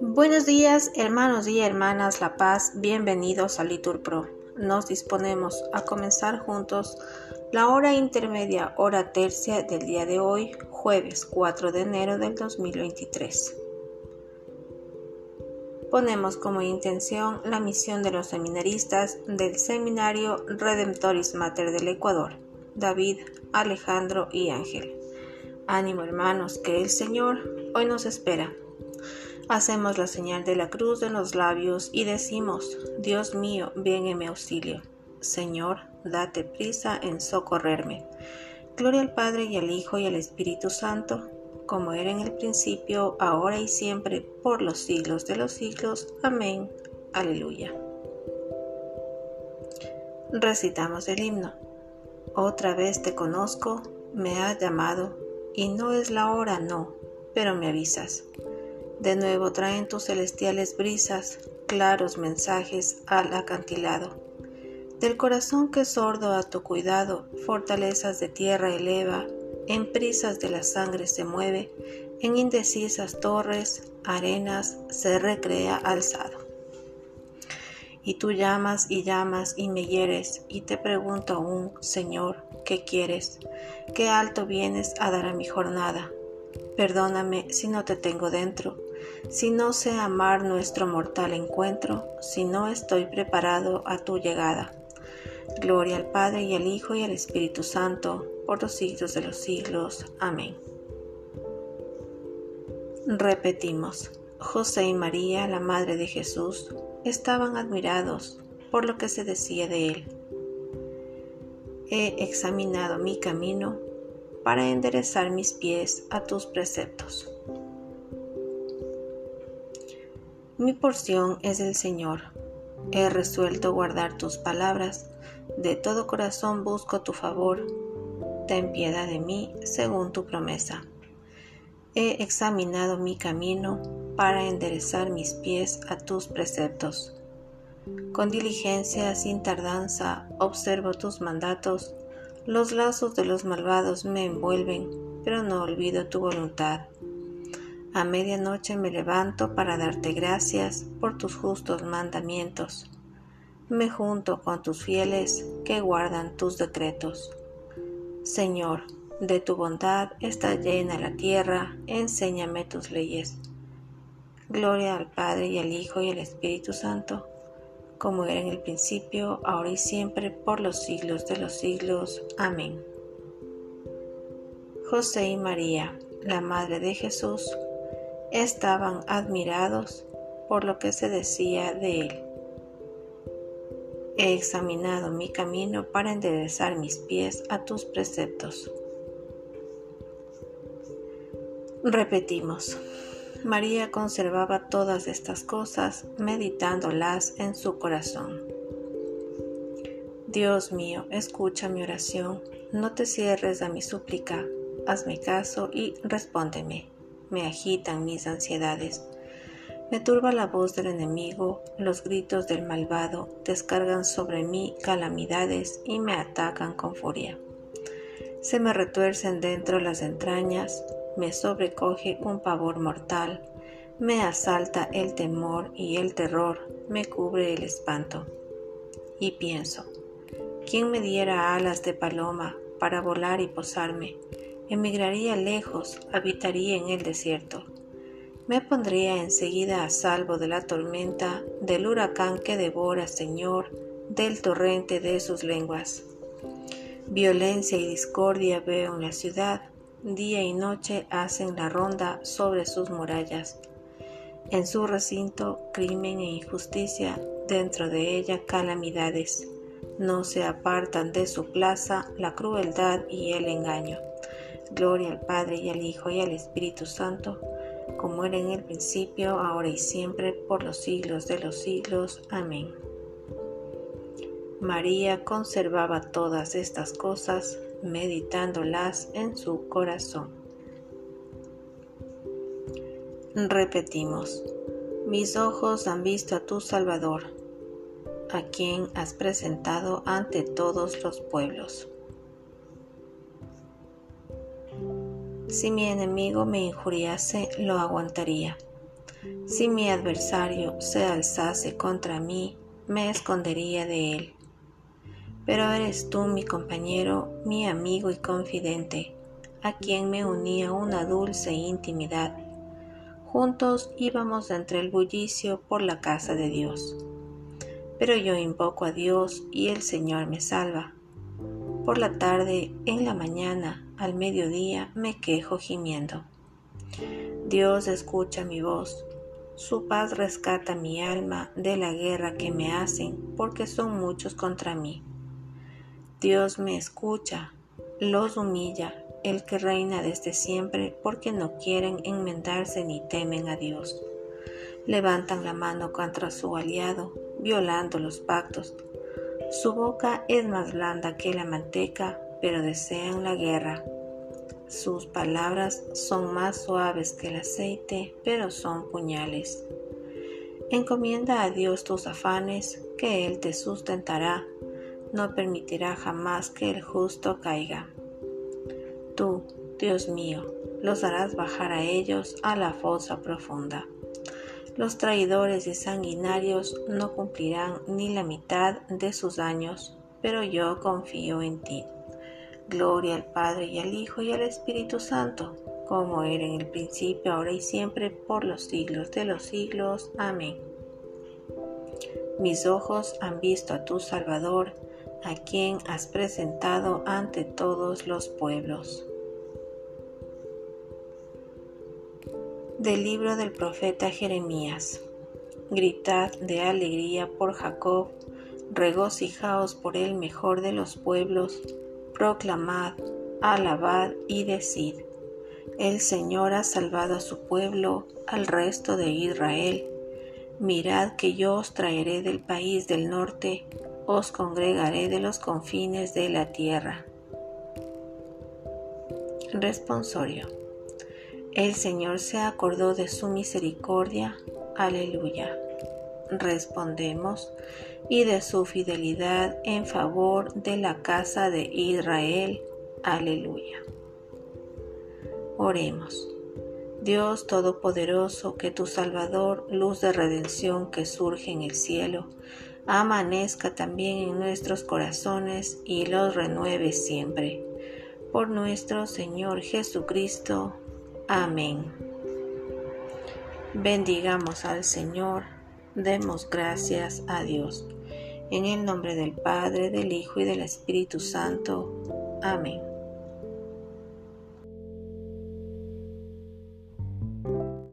Buenos días, hermanos y hermanas La Paz, bienvenidos a Litur Pro. Nos disponemos a comenzar juntos la hora intermedia, hora tercia del día de hoy, jueves 4 de enero del 2023. Ponemos como intención la misión de los seminaristas del Seminario Redemptoris Mater del Ecuador, David, Alejandro y Ángel. Ánimo hermanos, que el Señor hoy nos espera Hacemos la señal de la cruz en los labios y decimos, Dios mío, ven en mi auxilio. Señor, date prisa en socorrerme. Gloria al Padre y al Hijo y al Espíritu Santo, como era en el principio, ahora y siempre, por los siglos de los siglos. Amén. Aleluya. Recitamos el himno. Otra vez te conozco, me has llamado, y no es la hora, no, pero me avisas. De nuevo traen tus celestiales brisas, claros mensajes al acantilado. Del corazón que sordo a tu cuidado, fortalezas de tierra eleva, en prisas de la sangre se mueve, en indecisas torres, arenas, se recrea alzado. Y tú llamas y llamas y me hieres, y te pregunto aún, Señor, ¿qué quieres? ¿Qué alto vienes a dar a mi jornada? Perdóname si no te tengo dentro, si no sé amar nuestro mortal encuentro, si no estoy preparado a tu llegada. Gloria al Padre y al Hijo y al Espíritu Santo, por los siglos de los siglos. Amén. Repetimos, José y María, la Madre de Jesús, estaban admirados por lo que se decía de él. He examinado mi camino para enderezar mis pies a tus preceptos. Mi porción es el Señor. He resuelto guardar tus palabras. De todo corazón busco tu favor. Ten piedad de mí según tu promesa. He examinado mi camino para enderezar mis pies a tus preceptos. Con diligencia, sin tardanza, observo tus mandatos. Los lazos de los malvados me envuelven, pero no olvido tu voluntad. A medianoche me levanto para darte gracias por tus justos mandamientos. Me junto con tus fieles que guardan tus decretos. Señor, de tu bondad está llena la tierra, enséñame tus leyes. Gloria al Padre y al Hijo y al Espíritu Santo, como era en el principio, ahora y siempre, por los siglos de los siglos. Amén. José y María, la Madre de Jesús, estaban admirados por lo que se decía de él. He examinado mi camino para enderezar mis pies a tus preceptos. Repetimos. María conservaba todas estas cosas meditándolas en su corazón. Dios mío, escucha mi oración, no te cierres a mi súplica, hazme caso y respóndeme me agitan mis ansiedades. Me turba la voz del enemigo, los gritos del malvado descargan sobre mí calamidades y me atacan con furia. Se me retuercen dentro las entrañas, me sobrecoge un pavor mortal, me asalta el temor y el terror me cubre el espanto. Y pienso, ¿quién me diera alas de paloma para volar y posarme? emigraría lejos, habitaría en el desierto. Me pondría enseguida a salvo de la tormenta, del huracán que devora, Señor, del torrente de sus lenguas. Violencia y discordia veo en la ciudad, día y noche hacen la ronda sobre sus murallas. En su recinto, crimen e injusticia, dentro de ella calamidades. No se apartan de su plaza la crueldad y el engaño. Gloria al Padre y al Hijo y al Espíritu Santo, como era en el principio, ahora y siempre, por los siglos de los siglos. Amén. María conservaba todas estas cosas, meditándolas en su corazón. Repetimos, mis ojos han visto a tu Salvador, a quien has presentado ante todos los pueblos. Si mi enemigo me injuriase, lo aguantaría. Si mi adversario se alzase contra mí, me escondería de él. Pero eres tú mi compañero, mi amigo y confidente, a quien me unía una dulce intimidad. Juntos íbamos entre el bullicio por la casa de Dios. Pero yo invoco a Dios y el Señor me salva. Por la tarde, en la mañana, al mediodía, me quejo gimiendo. Dios escucha mi voz, su paz rescata mi alma de la guerra que me hacen, porque son muchos contra mí. Dios me escucha, los humilla, el que reina desde siempre, porque no quieren enmendarse ni temen a Dios. Levantan la mano contra su aliado, violando los pactos. Su boca es más blanda que la manteca, pero desean la guerra. Sus palabras son más suaves que el aceite, pero son puñales. Encomienda a Dios tus afanes, que Él te sustentará. No permitirá jamás que el justo caiga. Tú, Dios mío, los harás bajar a ellos a la fosa profunda. Los traidores y sanguinarios no cumplirán ni la mitad de sus años, pero yo confío en ti. Gloria al Padre y al Hijo y al Espíritu Santo, como era en el principio, ahora y siempre, por los siglos de los siglos. Amén. Mis ojos han visto a tu Salvador, a quien has presentado ante todos los pueblos. Del libro del profeta Jeremías. Gritad de alegría por Jacob, regocijaos por el mejor de los pueblos proclamad, alabad y decid, el Señor ha salvado a su pueblo, al resto de Israel. Mirad que yo os traeré del país del norte, os congregaré de los confines de la tierra. Responsorio. El Señor se acordó de su misericordia. Aleluya. Respondemos y de su fidelidad en favor de la casa de Israel. Aleluya. Oremos. Dios Todopoderoso, que tu Salvador, luz de redención que surge en el cielo, amanezca también en nuestros corazones y los renueve siempre. Por nuestro Señor Jesucristo. Amén. Bendigamos al Señor Demos gracias a Dios. En el nombre del Padre, del Hijo y del Espíritu Santo. Amén.